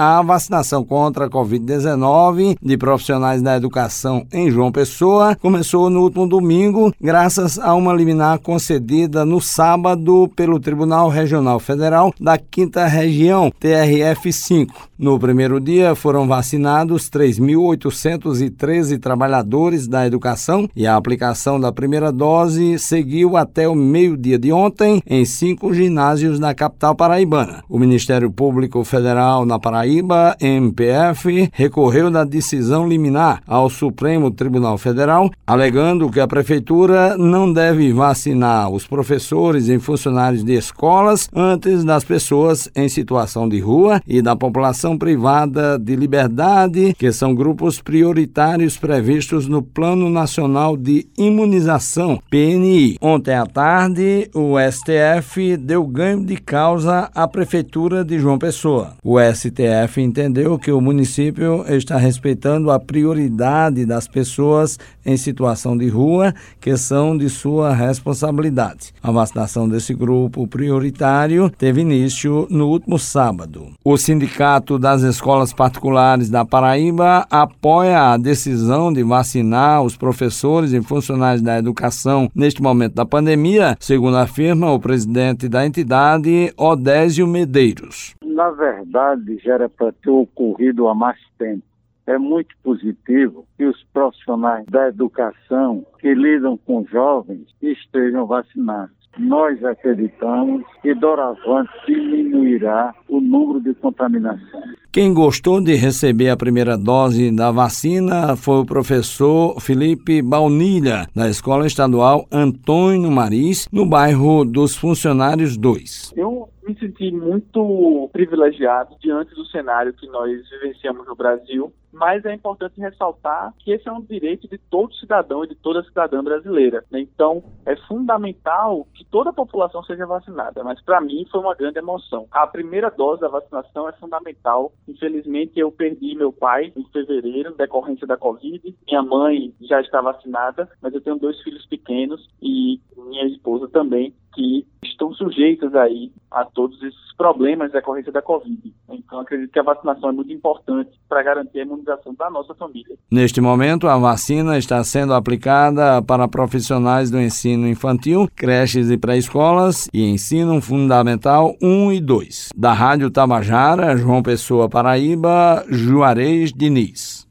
a vacinação contra a Covid-19 de profissionais da educação em João Pessoa começou no último domingo, graças a uma liminar concedida no sábado pelo Tribunal Regional Federal da Quinta Região, TRF5. No primeiro dia foram vacinados 3.813 trabalhadores da educação e a aplicação da primeira dose seguiu até o meio-dia de ontem em cinco ginásios da capital paraibana. O Ministério Público Federal na Paraíba, MPF, recorreu da decisão liminar ao Supremo Tribunal Federal, alegando que a prefeitura não deve vacinar os professores e funcionários de escolas antes das pessoas em situação de rua e da população privada de liberdade, que são grupos prioritários previstos no Plano Nacional de Imunização, PNI. Ontem à tarde, o STF deu ganho de causa à Prefeitura de João Pessoa. O STF entendeu que o município está respeitando a prioridade das pessoas em situação de rua, que são de sua responsabilidade. A vacinação desse grupo prioritário teve início no último sábado. O Sindicato das Escolas Particulares da Paraíba apoia a decisão de vacinar os professores e funcionários da educação neste momento da pandemia, segundo afirma o presidente da entidade, Odésio Medeiros. Na verdade, já era para ter ocorrido há mais tempo é muito positivo que os profissionais da educação que lidam com jovens estejam vacinados. Nós acreditamos que doravante diminuirá o número de contaminações. Quem gostou de receber a primeira dose da vacina foi o professor Felipe Baunilha, da Escola Estadual Antônio Maris, no bairro dos Funcionários 2. Eu me senti muito privilegiado diante do cenário que nós vivenciamos no Brasil, mas é importante ressaltar que esse é um direito de todo cidadão e de toda cidadã brasileira. Né? Então, é fundamental que toda a população seja vacinada, mas para mim foi uma grande emoção. A primeira dose da vacinação é fundamental. Infelizmente, eu perdi meu pai em fevereiro, decorrência da Covid. Minha mãe já está vacinada, mas eu tenho dois filhos pequenos e minha esposa também, que estão sujeitas aí a todos esses problemas decorrência da Covid. Então, acredito que a vacinação é muito importante para garantir a imunização da nossa família. Neste momento, a vacina está sendo aplicada para profissionais do ensino infantil, creches e pré-escolas e ensino fundamental 1 e 2. Da Rádio Tabajara, João Pessoa, Paraíba, Juarez Diniz.